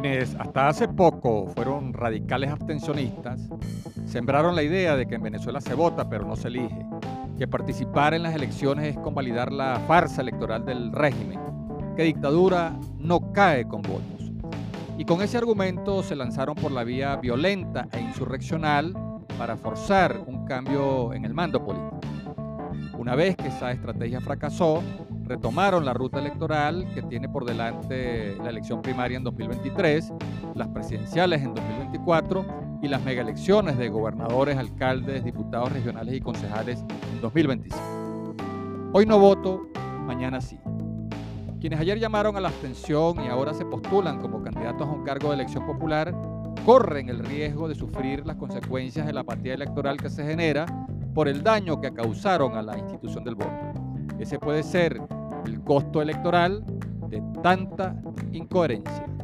Quienes hasta hace poco fueron radicales abstencionistas, sembraron la idea de que en Venezuela se vota pero no se elige, que participar en las elecciones es convalidar la farsa electoral del régimen, que dictadura no cae con votos. Y con ese argumento se lanzaron por la vía violenta e insurreccional para forzar un cambio en el mando político. Una vez que esa estrategia fracasó, retomaron la ruta electoral que tiene por delante la elección primaria en 2023, las presidenciales en 2024 y las megaelecciones de gobernadores, alcaldes, diputados regionales y concejales en 2025. Hoy no voto, mañana sí. Quienes ayer llamaron a la abstención y ahora se postulan como candidatos a un cargo de elección popular, corren el riesgo de sufrir las consecuencias de la apatía electoral que se genera por el daño que causaron a la institución del voto. Ese puede ser el costo electoral de tanta incoherencia.